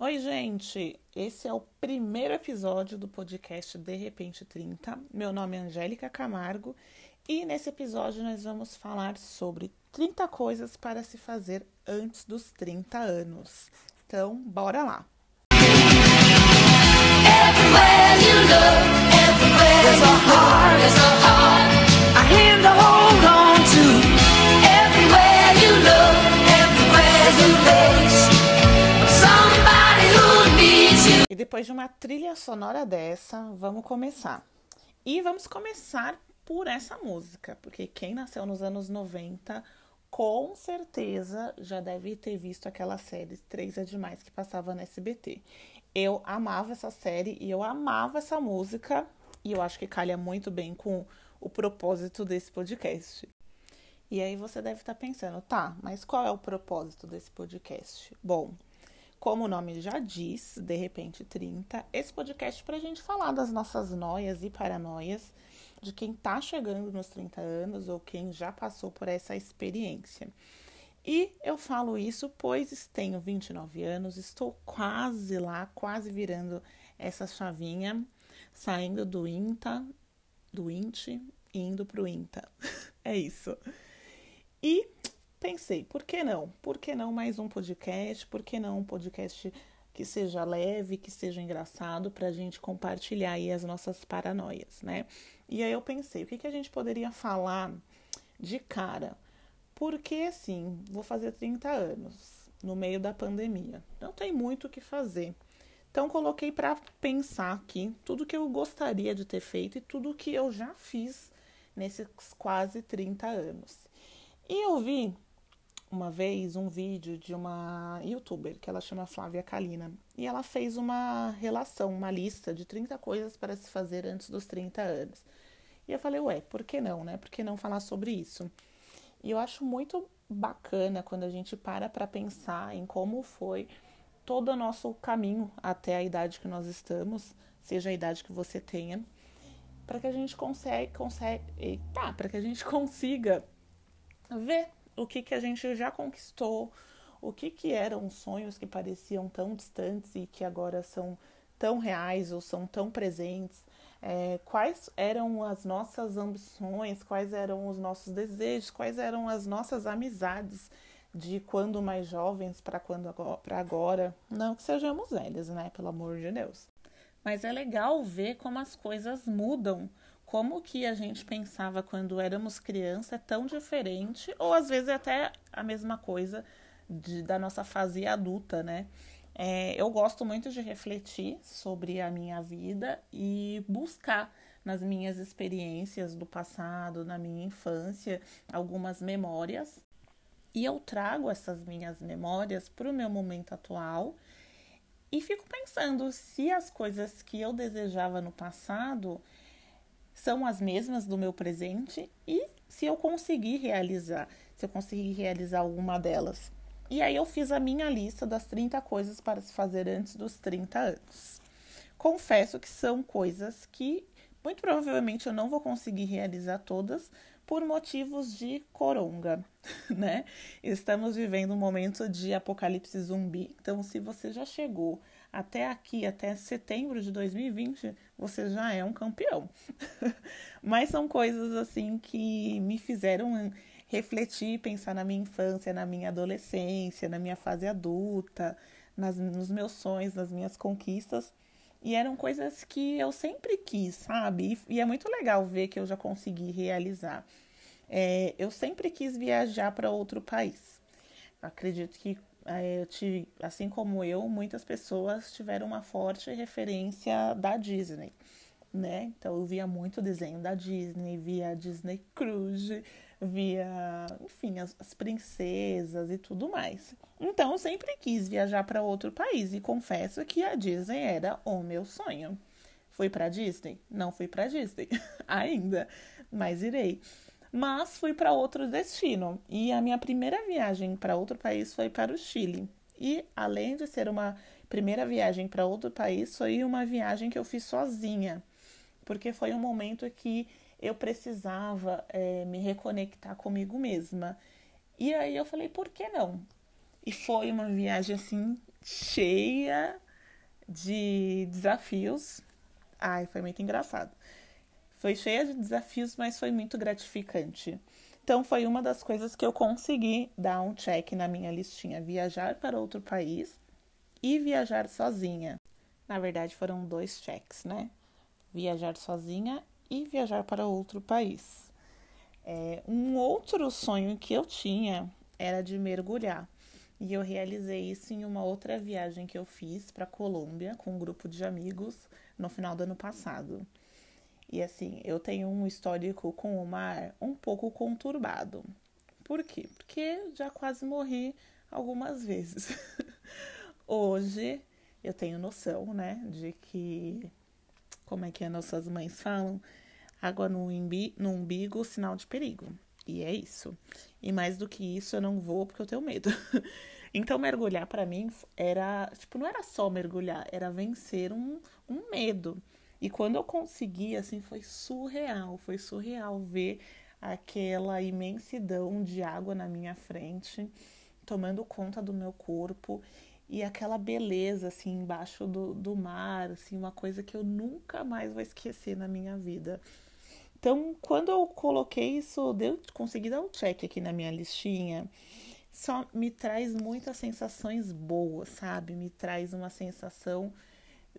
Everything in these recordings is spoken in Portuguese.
Oi, gente! Esse é o primeiro episódio do podcast De Repente 30. Meu nome é Angélica Camargo e nesse episódio nós vamos falar sobre 30 coisas para se fazer antes dos 30 anos. Então, bora lá! Everywhere you look, everywhere there's a heart, there's a heart, a hand to hold on to. Everywhere you look, everywhere there's a E depois de uma trilha sonora dessa, vamos começar. E vamos começar por essa música, porque quem nasceu nos anos 90 com certeza já deve ter visto aquela série Três é Demais que passava na SBT. Eu amava essa série e eu amava essa música, e eu acho que calha muito bem com o propósito desse podcast. E aí você deve estar pensando, tá, mas qual é o propósito desse podcast? Bom, como o nome já diz, de repente 30, esse podcast para a gente falar das nossas noias e paranoias de quem está chegando nos 30 anos ou quem já passou por essa experiência. E eu falo isso pois tenho 29 anos, estou quase lá, quase virando essa chavinha, saindo do INTA, do INT e indo para o INTA. é isso. E pensei, por que não? Por que não mais um podcast? Por que não um podcast que seja leve, que seja engraçado, para a gente compartilhar aí as nossas paranoias, né? E aí eu pensei, o que, que a gente poderia falar de cara? Porque, assim, vou fazer 30 anos, no meio da pandemia. Não tem muito o que fazer. Então, coloquei para pensar aqui tudo que eu gostaria de ter feito e tudo que eu já fiz nesses quase 30 anos. E eu vi uma vez um vídeo de uma youtuber que ela chama Flávia Kalina e ela fez uma relação, uma lista de 30 coisas para se fazer antes dos 30 anos. E eu falei, ué, por que não, né? Por que não falar sobre isso? E eu acho muito bacana quando a gente para para pensar em como foi todo o nosso caminho até a idade que nós estamos, seja a idade que você tenha, para que a gente consegue, consegue, tá, para que a gente consiga ver o que, que a gente já conquistou, o que, que eram sonhos que pareciam tão distantes e que agora são tão reais ou são tão presentes, é, quais eram as nossas ambições, quais eram os nossos desejos, quais eram as nossas amizades de quando mais jovens para quando para agora, não que sejamos velhos, né, pelo amor de Deus. Mas é legal ver como as coisas mudam como que a gente pensava quando éramos criança é tão diferente, ou às vezes é até a mesma coisa de, da nossa fase adulta, né? É, eu gosto muito de refletir sobre a minha vida e buscar nas minhas experiências do passado, na minha infância, algumas memórias. E eu trago essas minhas memórias para o meu momento atual e fico pensando se as coisas que eu desejava no passado são as mesmas do meu presente e se eu conseguir realizar, se eu conseguir realizar alguma delas. E aí eu fiz a minha lista das 30 coisas para se fazer antes dos 30 anos. Confesso que são coisas que muito provavelmente eu não vou conseguir realizar todas por motivos de coronga, né? Estamos vivendo um momento de apocalipse zumbi. Então, se você já chegou até aqui, até setembro de 2020, você já é um campeão. Mas são coisas assim que me fizeram refletir, pensar na minha infância, na minha adolescência, na minha fase adulta, nas, nos meus sonhos, nas minhas conquistas. E eram coisas que eu sempre quis, sabe? E, e é muito legal ver que eu já consegui realizar. É, eu sempre quis viajar para outro país. Acredito que eu tive, assim como eu, muitas pessoas tiveram uma forte referência da Disney, né? Então eu via muito desenho da Disney, via Disney Cruise, via, enfim, as, as princesas e tudo mais. Então eu sempre quis viajar para outro país e confesso que a Disney era o meu sonho. Fui para Disney? Não fui para Disney ainda, mas irei mas fui para outro destino. E a minha primeira viagem para outro país foi para o Chile. E além de ser uma primeira viagem para outro país, foi uma viagem que eu fiz sozinha, porque foi um momento que eu precisava é, me reconectar comigo mesma. E aí eu falei, por que não? E foi uma viagem assim cheia de desafios. Ai, foi muito engraçado. Foi cheia de desafios, mas foi muito gratificante. Então foi uma das coisas que eu consegui dar um check na minha listinha: viajar para outro país e viajar sozinha. Na verdade, foram dois checks, né? Viajar sozinha e viajar para outro país. É, um outro sonho que eu tinha era de mergulhar. E eu realizei isso em uma outra viagem que eu fiz para Colômbia com um grupo de amigos no final do ano passado. E assim, eu tenho um histórico com o mar um pouco conturbado. Por quê? Porque já quase morri algumas vezes. Hoje eu tenho noção, né, de que como é que as nossas mães falam, água no, imbi, no umbigo, sinal de perigo. E é isso. E mais do que isso, eu não vou porque eu tenho medo. então, mergulhar para mim era, tipo, não era só mergulhar, era vencer um, um medo. E quando eu consegui, assim, foi surreal, foi surreal ver aquela imensidão de água na minha frente, tomando conta do meu corpo e aquela beleza, assim, embaixo do, do mar, assim, uma coisa que eu nunca mais vou esquecer na minha vida. Então, quando eu coloquei isso, deu, consegui dar um check aqui na minha listinha, só me traz muitas sensações boas, sabe? Me traz uma sensação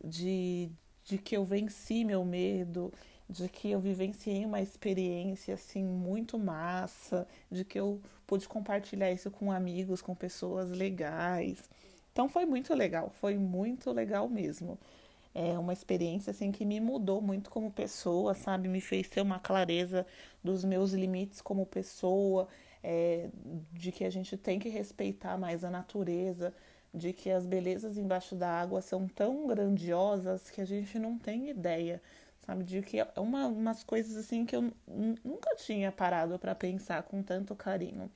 de, de que eu venci meu medo, de que eu vivenciei uma experiência assim muito massa, de que eu pude compartilhar isso com amigos, com pessoas legais. Então foi muito legal, foi muito legal mesmo. É uma experiência assim que me mudou muito como pessoa, sabe? Me fez ter uma clareza dos meus limites como pessoa, é, de que a gente tem que respeitar mais a natureza, de que as belezas embaixo da água são tão grandiosas que a gente não tem ideia, sabe? De que é uma, umas coisas assim que eu nunca tinha parado para pensar com tanto carinho.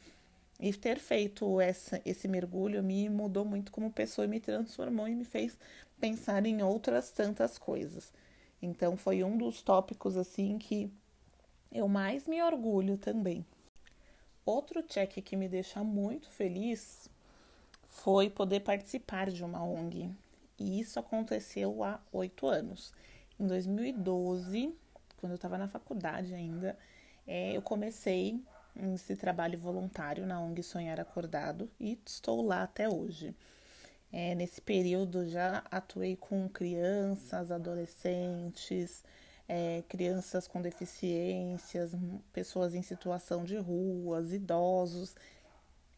E ter feito essa, esse mergulho me mudou muito como pessoa, me transformou e me fez pensar em outras tantas coisas. Então foi um dos tópicos assim que eu mais me orgulho também. Outro check que me deixa muito feliz foi poder participar de uma ONG. E isso aconteceu há oito anos. Em 2012, quando eu estava na faculdade ainda, é, eu comecei esse trabalho voluntário na ONG Sonhar Acordado e estou lá até hoje. É, nesse período já atuei com crianças, adolescentes, é, crianças com deficiências, pessoas em situação de ruas, idosos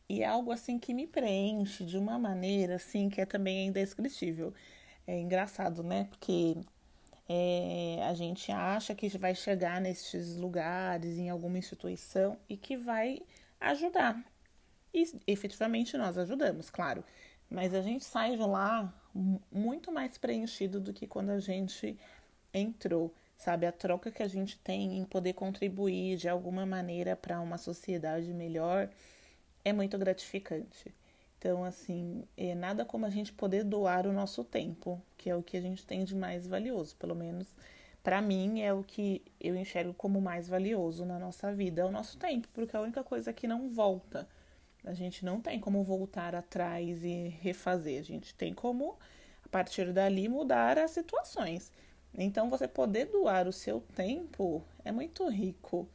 e é algo assim que me preenche de uma maneira assim que é também indescritível. É engraçado, né? Porque é, a gente acha que vai chegar nesses lugares, em alguma instituição e que vai ajudar. E efetivamente nós ajudamos, claro. Mas a gente sai de lá muito mais preenchido do que quando a gente entrou, sabe? A troca que a gente tem em poder contribuir de alguma maneira para uma sociedade melhor é muito gratificante. Então, assim, é nada como a gente poder doar o nosso tempo, que é o que a gente tem de mais valioso, pelo menos para mim é o que eu enxergo como mais valioso na nossa vida, é o nosso tempo, porque é a única coisa que não volta. A gente não tem como voltar atrás e refazer, a gente tem como a partir dali mudar as situações. Então, você poder doar o seu tempo é muito rico.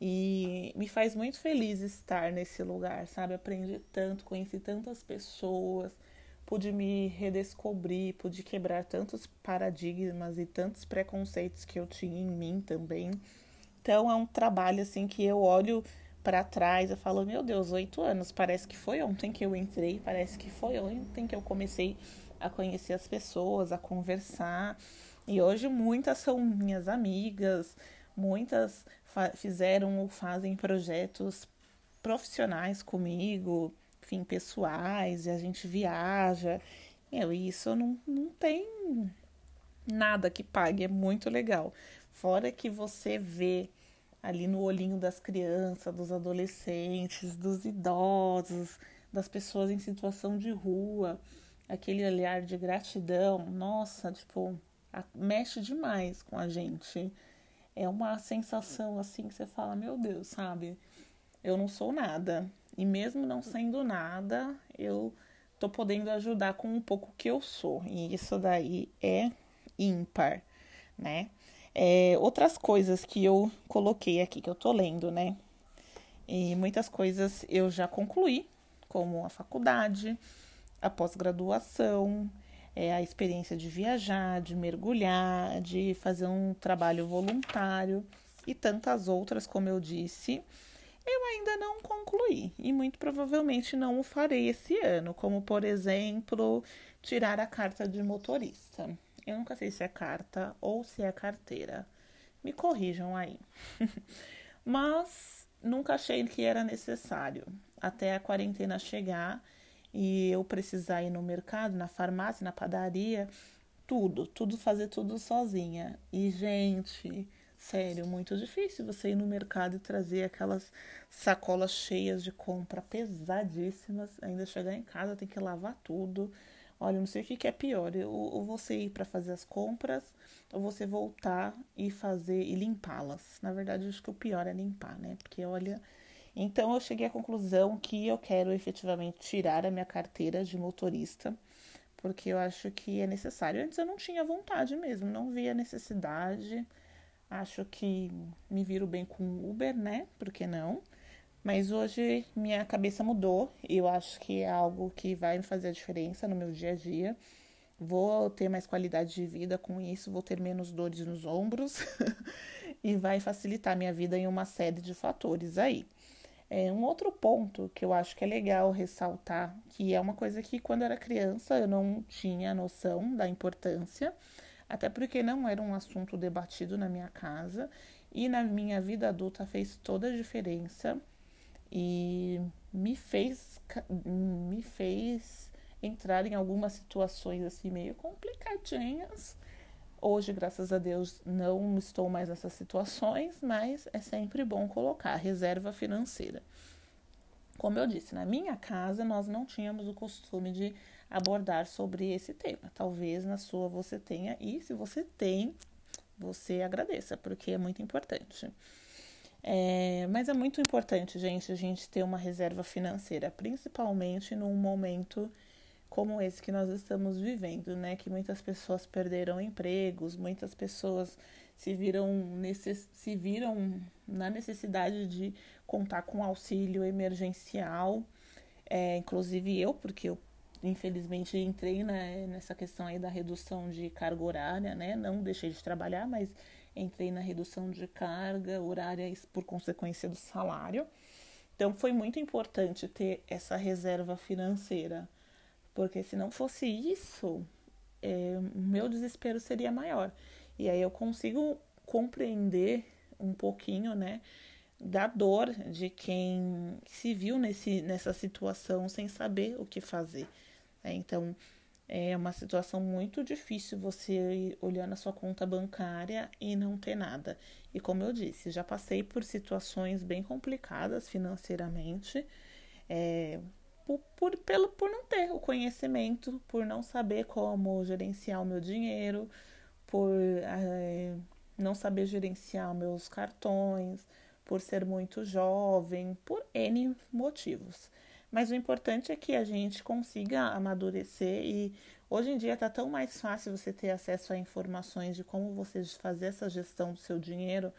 E me faz muito feliz estar nesse lugar, sabe? Aprendi tanto, conheci tantas pessoas, pude me redescobrir, pude quebrar tantos paradigmas e tantos preconceitos que eu tinha em mim também. Então é um trabalho assim que eu olho para trás, eu falo, meu Deus, oito anos, parece que foi ontem que eu entrei, parece que foi ontem que eu comecei a conhecer as pessoas, a conversar. E hoje muitas são minhas amigas, muitas fizeram ou fazem projetos profissionais comigo, enfim, pessoais, e a gente viaja. Meu, isso não, não tem nada que pague, é muito legal. Fora que você vê ali no olhinho das crianças, dos adolescentes, dos idosos, das pessoas em situação de rua, aquele olhar de gratidão, nossa, tipo, mexe demais com a gente é uma sensação assim que você fala, meu Deus, sabe? Eu não sou nada. E mesmo não sendo nada, eu tô podendo ajudar com um pouco que eu sou. E isso daí é ímpar, né? É, outras coisas que eu coloquei aqui, que eu tô lendo, né? E muitas coisas eu já concluí, como a faculdade, a pós-graduação, é, a experiência de viajar, de mergulhar, de fazer um trabalho voluntário e tantas outras, como eu disse, eu ainda não concluí e muito provavelmente não o farei esse ano, como por exemplo, tirar a carta de motorista. Eu nunca sei se é carta ou se é carteira. Me corrijam aí. Mas nunca achei que era necessário até a quarentena chegar e eu precisar ir no mercado, na farmácia, na padaria, tudo, tudo fazer tudo sozinha. E gente, sério, muito difícil você ir no mercado e trazer aquelas sacolas cheias de compra pesadíssimas, ainda chegar em casa tem que lavar tudo. Olha, não sei o que, é pior, ou, você ir para fazer as compras, ou você voltar e fazer e limpá-las. Na verdade, acho que o pior é limpar, né? Porque olha, então eu cheguei à conclusão que eu quero efetivamente tirar a minha carteira de motorista, porque eu acho que é necessário. Antes eu não tinha vontade mesmo, não via necessidade. Acho que me viro bem com Uber, né? Por que não? Mas hoje minha cabeça mudou e eu acho que é algo que vai me fazer a diferença no meu dia a dia. Vou ter mais qualidade de vida com isso, vou ter menos dores nos ombros e vai facilitar minha vida em uma série de fatores aí. É, um outro ponto que eu acho que é legal ressaltar, que é uma coisa que quando eu era criança eu não tinha noção da importância, até porque não era um assunto debatido na minha casa e na minha vida adulta fez toda a diferença e me fez me fez entrar em algumas situações assim meio complicadinhas Hoje, graças a Deus, não estou mais nessas situações, mas é sempre bom colocar reserva financeira. Como eu disse, na minha casa nós não tínhamos o costume de abordar sobre esse tema. Talvez na sua você tenha, e se você tem, você agradeça, porque é muito importante. É, mas é muito importante, gente, a gente ter uma reserva financeira, principalmente num momento como esse que nós estamos vivendo, né? Que muitas pessoas perderam empregos, muitas pessoas se viram, necess... se viram na necessidade de contar com auxílio emergencial, é, inclusive eu, porque eu infelizmente entrei né, nessa questão aí da redução de carga horária, né? Não deixei de trabalhar, mas entrei na redução de carga horária por consequência do salário. Então foi muito importante ter essa reserva financeira porque se não fosse isso, é, meu desespero seria maior. E aí eu consigo compreender um pouquinho, né, da dor de quem se viu nesse, nessa situação sem saber o que fazer. É, então, é uma situação muito difícil você ir olhando a sua conta bancária e não ter nada. E como eu disse, já passei por situações bem complicadas financeiramente. É, por, por, pelo, por não ter o conhecimento, por não saber como gerenciar o meu dinheiro, por é, não saber gerenciar meus cartões, por ser muito jovem, por N motivos. Mas o importante é que a gente consiga amadurecer e hoje em dia está tão mais fácil você ter acesso a informações de como você fazer essa gestão do seu dinheiro.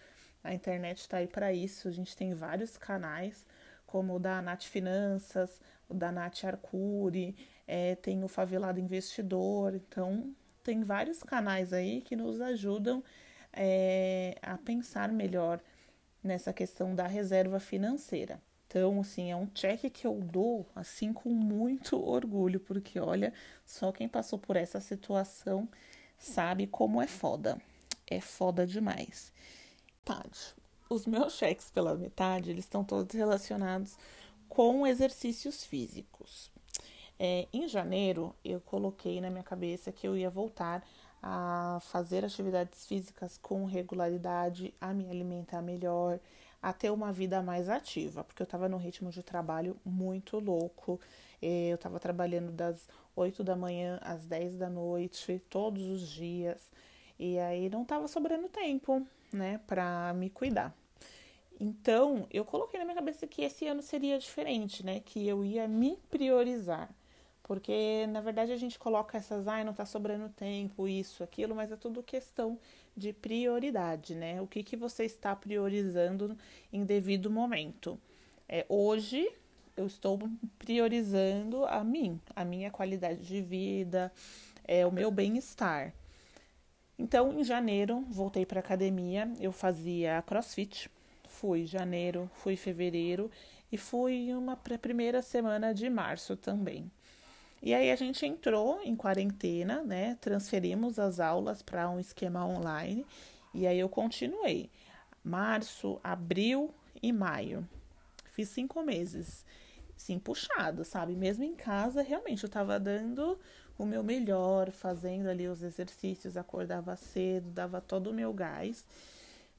A internet está aí para isso, a gente tem vários canais, como o da Nath Finanças, o da Nath Arcuri, é, tem o Favelado Investidor, então tem vários canais aí que nos ajudam é, a pensar melhor nessa questão da reserva financeira. Então, assim, é um check que eu dou, assim, com muito orgulho, porque olha, só quem passou por essa situação sabe como é foda. É foda demais. Metade. Os meus cheques pela metade, eles estão todos relacionados com exercícios físicos. É, em janeiro, eu coloquei na minha cabeça que eu ia voltar a fazer atividades físicas com regularidade, a me alimentar melhor, a ter uma vida mais ativa, porque eu estava num ritmo de trabalho muito louco. É, eu estava trabalhando das 8 da manhã às 10 da noite, todos os dias, e aí não estava sobrando tempo, né, para me cuidar. Então, eu coloquei na minha cabeça que esse ano seria diferente, né? Que eu ia me priorizar. Porque, na verdade, a gente coloca essas, ai, não tá sobrando tempo, isso, aquilo, mas é tudo questão de prioridade, né? O que, que você está priorizando em devido momento. É, hoje, eu estou priorizando a mim, a minha qualidade de vida, é, o meu bem-estar. Então, em janeiro, voltei para academia, eu fazia crossfit. Fui janeiro, fui fevereiro e fui uma primeira semana de março também. E aí a gente entrou em quarentena, né? Transferimos as aulas para um esquema online e aí eu continuei. Março, abril e maio. Fiz cinco meses. Sim, puxado, sabe? Mesmo em casa, realmente eu estava dando o meu melhor, fazendo ali os exercícios, acordava cedo, dava todo o meu gás.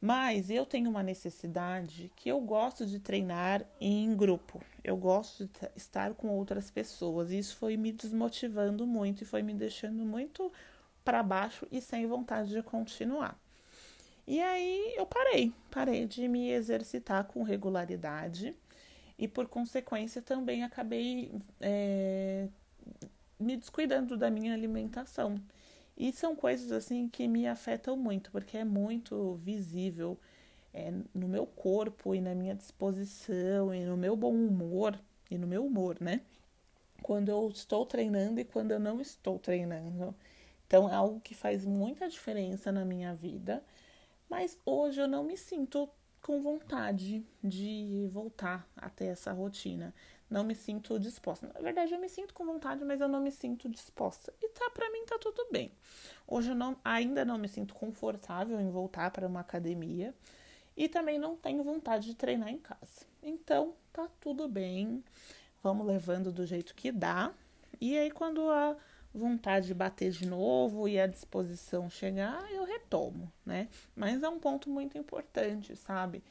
Mas eu tenho uma necessidade que eu gosto de treinar em grupo. Eu gosto de estar com outras pessoas. E isso foi me desmotivando muito e foi me deixando muito para baixo e sem vontade de continuar. E aí eu parei, parei de me exercitar com regularidade e por consequência também acabei é, me descuidando da minha alimentação. E são coisas assim que me afetam muito, porque é muito visível é, no meu corpo e na minha disposição e no meu bom humor e no meu humor, né? Quando eu estou treinando e quando eu não estou treinando. Então é algo que faz muita diferença na minha vida, mas hoje eu não me sinto com vontade de voltar até essa rotina não me sinto disposta. Na verdade, eu me sinto com vontade, mas eu não me sinto disposta. E tá, para mim tá tudo bem. Hoje eu não, ainda não me sinto confortável em voltar para uma academia e também não tenho vontade de treinar em casa. Então, tá tudo bem. Vamos levando do jeito que dá. E aí quando a vontade de bater de novo e a disposição chegar, eu retomo, né? Mas é um ponto muito importante, sabe?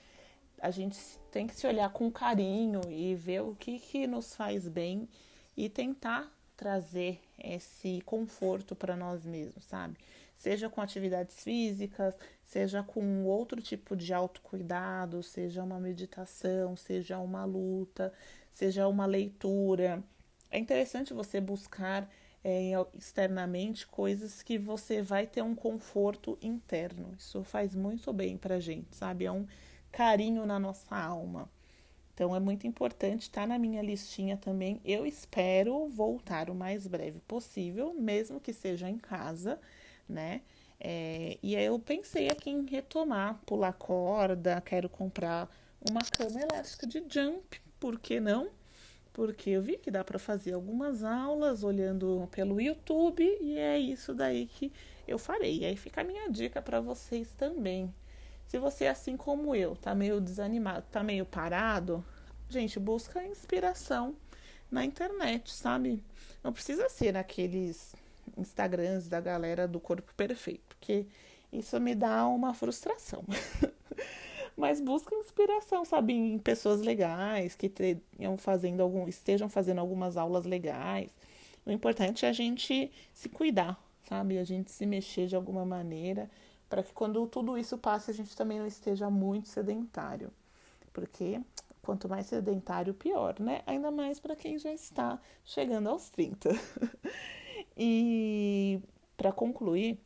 A gente tem que se olhar com carinho e ver o que, que nos faz bem e tentar trazer esse conforto para nós mesmos, sabe? Seja com atividades físicas, seja com outro tipo de autocuidado, seja uma meditação, seja uma luta, seja uma leitura. É interessante você buscar é, externamente coisas que você vai ter um conforto interno. Isso faz muito bem pra gente, sabe? É um carinho na nossa alma. Então é muito importante, estar tá na minha listinha também. Eu espero voltar o mais breve possível, mesmo que seja em casa, né? É, e aí eu pensei aqui em retomar, pular corda, quero comprar uma cama elástica de jump, por que não? Porque eu vi que dá para fazer algumas aulas olhando pelo YouTube e é isso daí que eu farei. E aí fica a minha dica para vocês também. Se você, assim como eu, tá meio desanimado, tá meio parado, gente, busca inspiração na internet, sabe? Não precisa ser naqueles Instagrams da galera do corpo perfeito, porque isso me dá uma frustração. Mas busca inspiração, sabe, em pessoas legais que tenham fazendo algum, estejam fazendo algumas aulas legais. O importante é a gente se cuidar, sabe? A gente se mexer de alguma maneira para que quando tudo isso passe a gente também não esteja muito sedentário, porque quanto mais sedentário, pior, né? Ainda mais para quem já está chegando aos 30. e para concluir,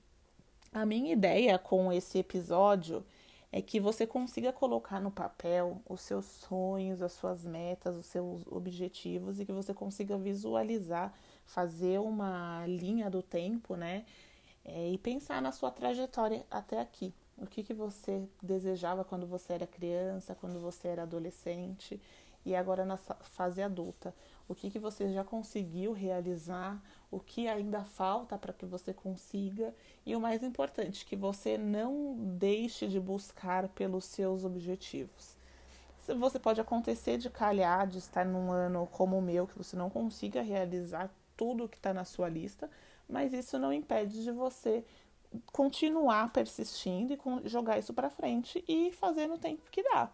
a minha ideia com esse episódio é que você consiga colocar no papel os seus sonhos, as suas metas, os seus objetivos e que você consiga visualizar, fazer uma linha do tempo, né? É, e pensar na sua trajetória até aqui. O que, que você desejava quando você era criança, quando você era adolescente e agora na fase adulta. O que, que você já conseguiu realizar, o que ainda falta para que você consiga e o mais importante, que você não deixe de buscar pelos seus objetivos. Você pode acontecer de calhar, de estar num ano como o meu, que você não consiga realizar tudo que está na sua lista, mas isso não impede de você continuar persistindo e jogar isso para frente e fazer no tempo que dá,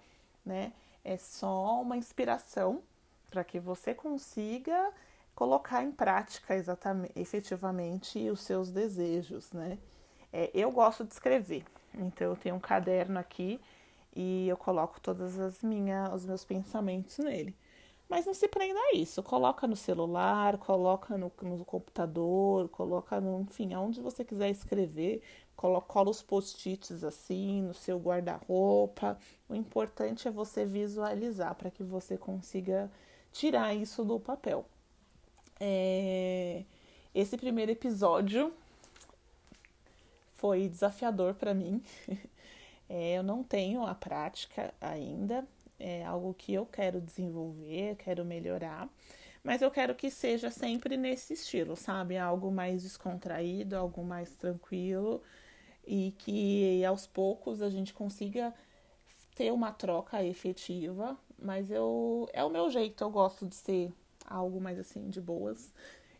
né? É só uma inspiração para que você consiga colocar em prática exatamente, efetivamente os seus desejos, né? É, eu gosto de escrever, então eu tenho um caderno aqui e eu coloco todas as minhas, os meus pensamentos nele. Mas não se prenda a isso. Coloca no celular, coloca no, no computador, coloca no, enfim, aonde você quiser escrever. Coloca, cola os post-its assim no seu guarda-roupa. O importante é você visualizar para que você consiga tirar isso do papel. É... Esse primeiro episódio foi desafiador para mim. É, eu não tenho a prática ainda, é algo que eu quero desenvolver, quero melhorar, mas eu quero que seja sempre nesse estilo, sabe? Algo mais descontraído, algo mais tranquilo e que aos poucos a gente consiga ter uma troca efetiva, mas eu é o meu jeito, eu gosto de ser algo mais assim de boas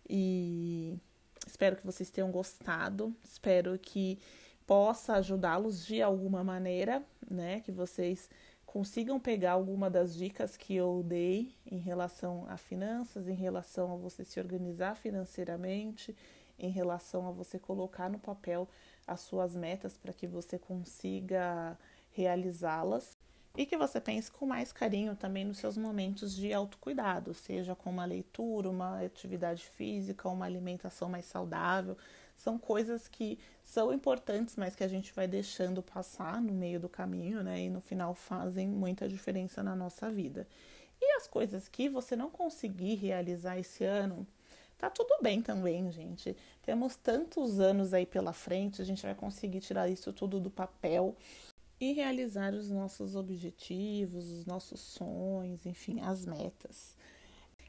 e espero que vocês tenham gostado, espero que possa ajudá-los de alguma maneira, né? Que vocês consigam pegar alguma das dicas que eu dei em relação a finanças, em relação a você se organizar financeiramente, em relação a você colocar no papel as suas metas para que você consiga realizá-las e que você pense com mais carinho também nos seus momentos de autocuidado, seja com uma leitura, uma atividade física, uma alimentação mais saudável. São coisas que são importantes, mas que a gente vai deixando passar no meio do caminho, né? E no final fazem muita diferença na nossa vida. E as coisas que você não conseguir realizar esse ano, tá tudo bem também, gente. Temos tantos anos aí pela frente, a gente vai conseguir tirar isso tudo do papel e realizar os nossos objetivos, os nossos sonhos, enfim, as metas.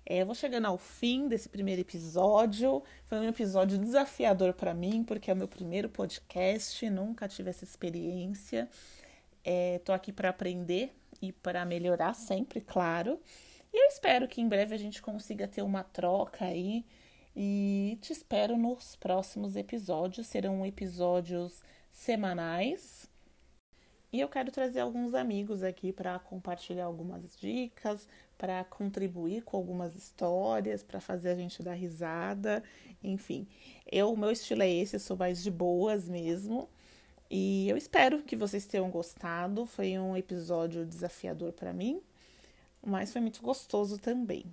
É, vou chegando ao fim desse primeiro episódio. Foi um episódio desafiador para mim, porque é o meu primeiro podcast, nunca tive essa experiência. Estou é, aqui para aprender e para melhorar sempre, claro. E eu espero que em breve a gente consiga ter uma troca aí. E te espero nos próximos episódios. Serão episódios semanais e eu quero trazer alguns amigos aqui para compartilhar algumas dicas, para contribuir com algumas histórias, para fazer a gente dar risada, enfim. Eu, o meu estilo é esse, eu sou mais de boas mesmo. E eu espero que vocês tenham gostado. Foi um episódio desafiador para mim, mas foi muito gostoso também.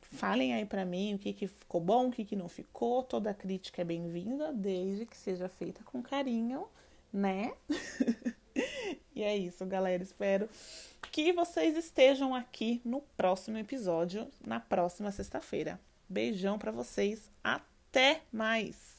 Falem aí para mim o que, que ficou bom, o que, que não ficou. Toda crítica é bem-vinda, desde que seja feita com carinho, né? E é isso, galera. Espero que vocês estejam aqui no próximo episódio, na próxima sexta-feira. Beijão para vocês. Até mais!